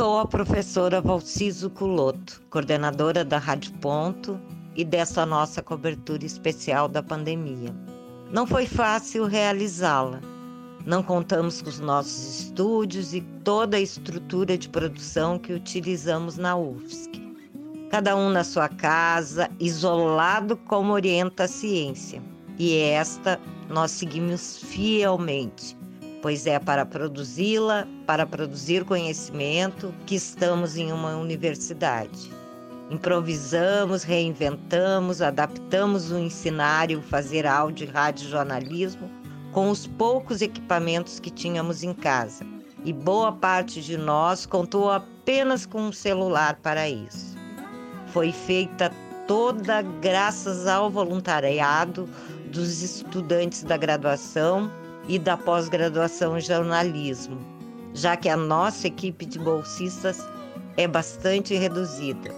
Sou a professora Valciso Culoto, coordenadora da Rádio Ponto e dessa nossa cobertura especial da pandemia. Não foi fácil realizá-la. Não contamos com os nossos estúdios e toda a estrutura de produção que utilizamos na UFSC. Cada um na sua casa, isolado como orienta a ciência. E esta nós seguimos fielmente pois é para produzi-la, para produzir conhecimento, que estamos em uma universidade. Improvisamos, reinventamos, adaptamos o ensinário, fazer áudio e rádio jornalismo com os poucos equipamentos que tínhamos em casa. E boa parte de nós contou apenas com um celular para isso. Foi feita toda graças ao voluntariado dos estudantes da graduação e da pós-graduação em jornalismo, já que a nossa equipe de bolsistas é bastante reduzida.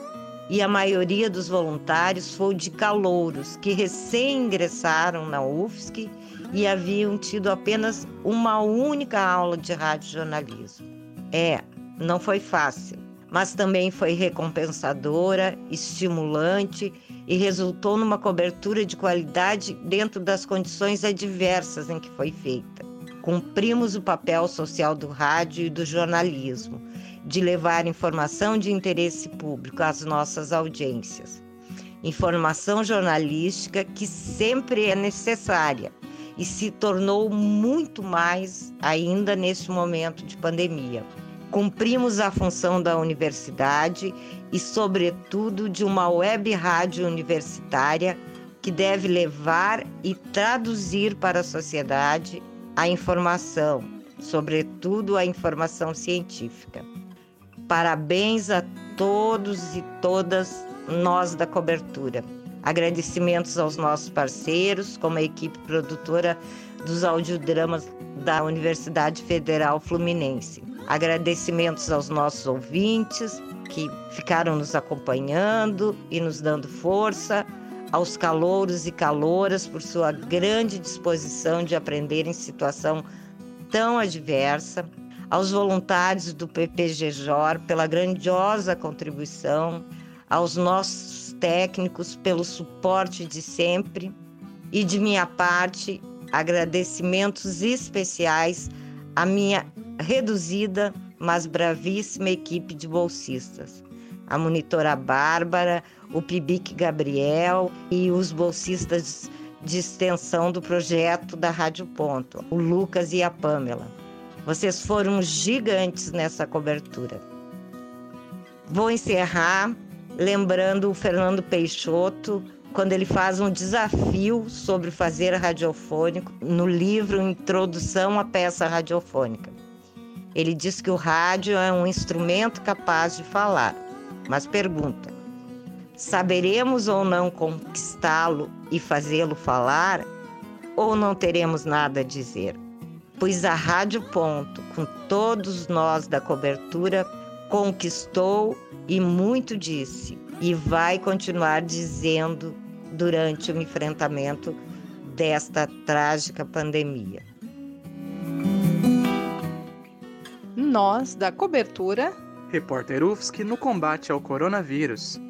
E a maioria dos voluntários foi de calouros que recém ingressaram na UFSC e haviam tido apenas uma única aula de rádio jornalismo. É, não foi fácil, mas também foi recompensadora, estimulante e resultou numa cobertura de qualidade dentro das condições adversas em que foi feita. Cumprimos o papel social do rádio e do jornalismo, de levar informação de interesse público às nossas audiências. Informação jornalística que sempre é necessária e se tornou muito mais ainda neste momento de pandemia. Cumprimos a função da universidade e, sobretudo, de uma web rádio universitária que deve levar e traduzir para a sociedade a informação, sobretudo a informação científica. Parabéns a todos e todas nós da cobertura. Agradecimentos aos nossos parceiros, como a equipe produtora dos audiodramas da Universidade Federal Fluminense. Agradecimentos aos nossos ouvintes que ficaram nos acompanhando e nos dando força, aos calouros e caloras por sua grande disposição de aprender em situação tão adversa, aos voluntários do PPGJOR pela grandiosa contribuição, aos nossos técnicos pelo suporte de sempre e de minha parte, agradecimentos especiais à minha reduzida, mas bravíssima equipe de bolsistas. A monitora Bárbara, o Pibic Gabriel e os bolsistas de extensão do projeto da Rádio Ponto, o Lucas e a Pamela. Vocês foram gigantes nessa cobertura. Vou encerrar lembrando o Fernando Peixoto, quando ele faz um desafio sobre fazer radiofônico no livro Introdução à Peça Radiofônica. Ele diz que o rádio é um instrumento capaz de falar, mas pergunta: saberemos ou não conquistá-lo e fazê-lo falar? Ou não teremos nada a dizer? Pois a Rádio Ponto, com todos nós da cobertura, conquistou e muito disse, e vai continuar dizendo durante o enfrentamento desta trágica pandemia. Nós, da cobertura. Repórter UFSC no combate ao coronavírus.